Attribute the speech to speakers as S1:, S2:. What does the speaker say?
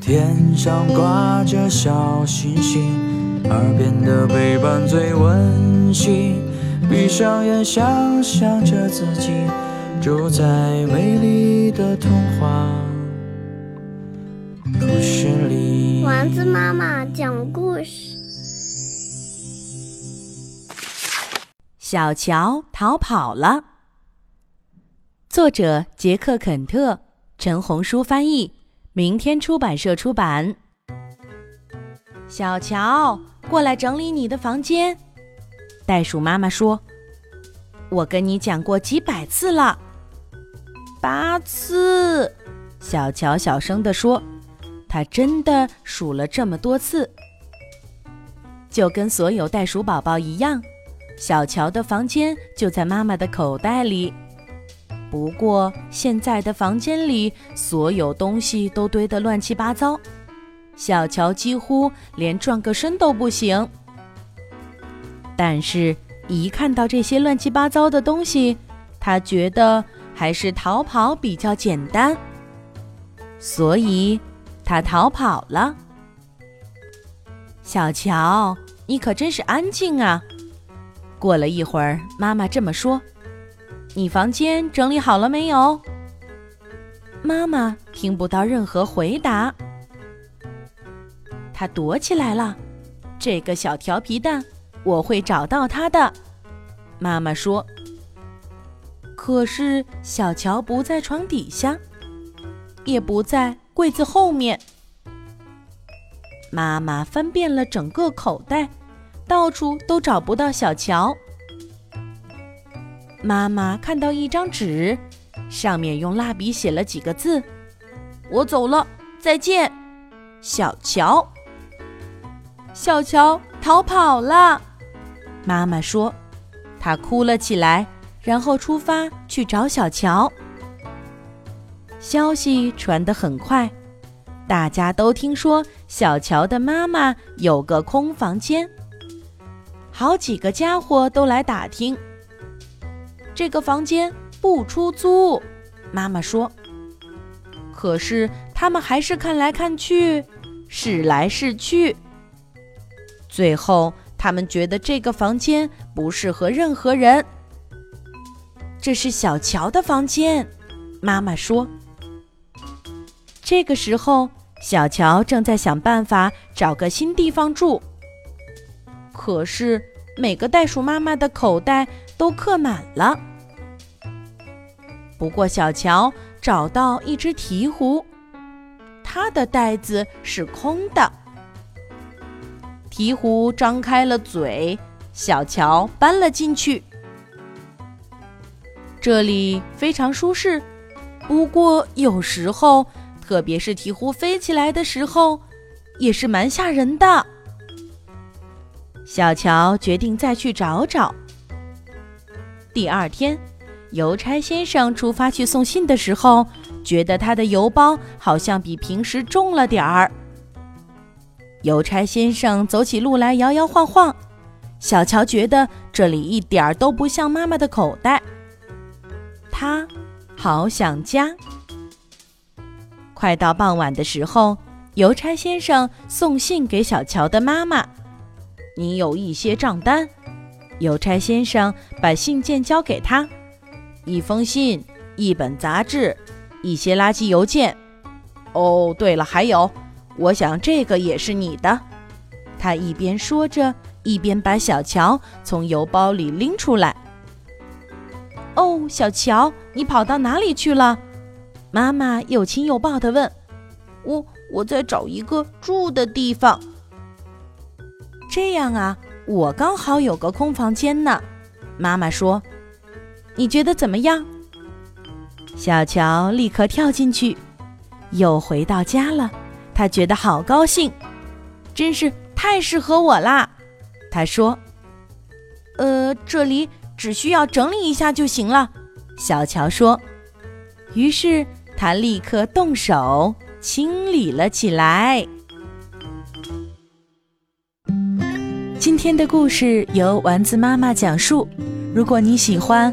S1: 天上挂着小星星，耳边的陪伴最温馨。闭上眼，想象着自己住在美丽的童话故事里。
S2: 丸子妈妈讲故事：
S3: 小乔逃跑了。作者：杰克·肯特，陈红书翻译，明天出版社出版。小乔，过来整理你的房间。袋鼠妈妈说：“我跟你讲过几百次了。”八次。小乔小声地说：“他真的数了这么多次，就跟所有袋鼠宝宝一样。小乔的房间就在妈妈的口袋里。”不过，现在的房间里所有东西都堆得乱七八糟，小乔几乎连转个身都不行。但是，一看到这些乱七八糟的东西，他觉得还是逃跑比较简单，所以他逃跑了。小乔，你可真是安静啊！过了一会儿，妈妈这么说。你房间整理好了没有？妈妈听不到任何回答，她躲起来了。这个小调皮蛋，我会找到他的。妈妈说。可是小乔不在床底下，也不在柜子后面。妈妈翻遍了整个口袋，到处都找不到小乔。妈妈看到一张纸，上面用蜡笔写了几个字：“我走了，再见，小乔。”小乔逃跑了，妈妈说，她哭了起来，然后出发去找小乔。消息传得很快，大家都听说小乔的妈妈有个空房间，好几个家伙都来打听。这个房间不出租，妈妈说。可是他们还是看来看去，试来试去。最后，他们觉得这个房间不适合任何人。这是小乔的房间，妈妈说。这个时候，小乔正在想办法找个新地方住。可是每个袋鼠妈妈的口袋都刻满了。不过，小乔找到一只鹈鹕，它的袋子是空的。鹈鹕张开了嘴，小乔搬了进去。这里非常舒适，不过有时候，特别是鹈鹕飞起来的时候，也是蛮吓人的。小乔决定再去找找。第二天。邮差先生出发去送信的时候，觉得他的邮包好像比平时重了点儿。邮差先生走起路来摇摇晃晃，小乔觉得这里一点儿都不像妈妈的口袋。他好想家。快到傍晚的时候，邮差先生送信给小乔的妈妈：“你有一些账单。”邮差先生把信件交给他。一封信，一本杂志，一些垃圾邮件。哦，对了，还有，我想这个也是你的。他一边说着，一边把小乔从邮包里拎出来。哦，小乔，你跑到哪里去了？妈妈又亲又抱地问。我我在找一个住的地方。这样啊，我刚好有个空房间呢。妈妈说。你觉得怎么样？小乔立刻跳进去，又回到家了。他觉得好高兴，真是太适合我啦。他说：“呃，这里只需要整理一下就行了。”小乔说。于是他立刻动手清理了起来。今天的故事由丸子妈妈讲述。如果你喜欢，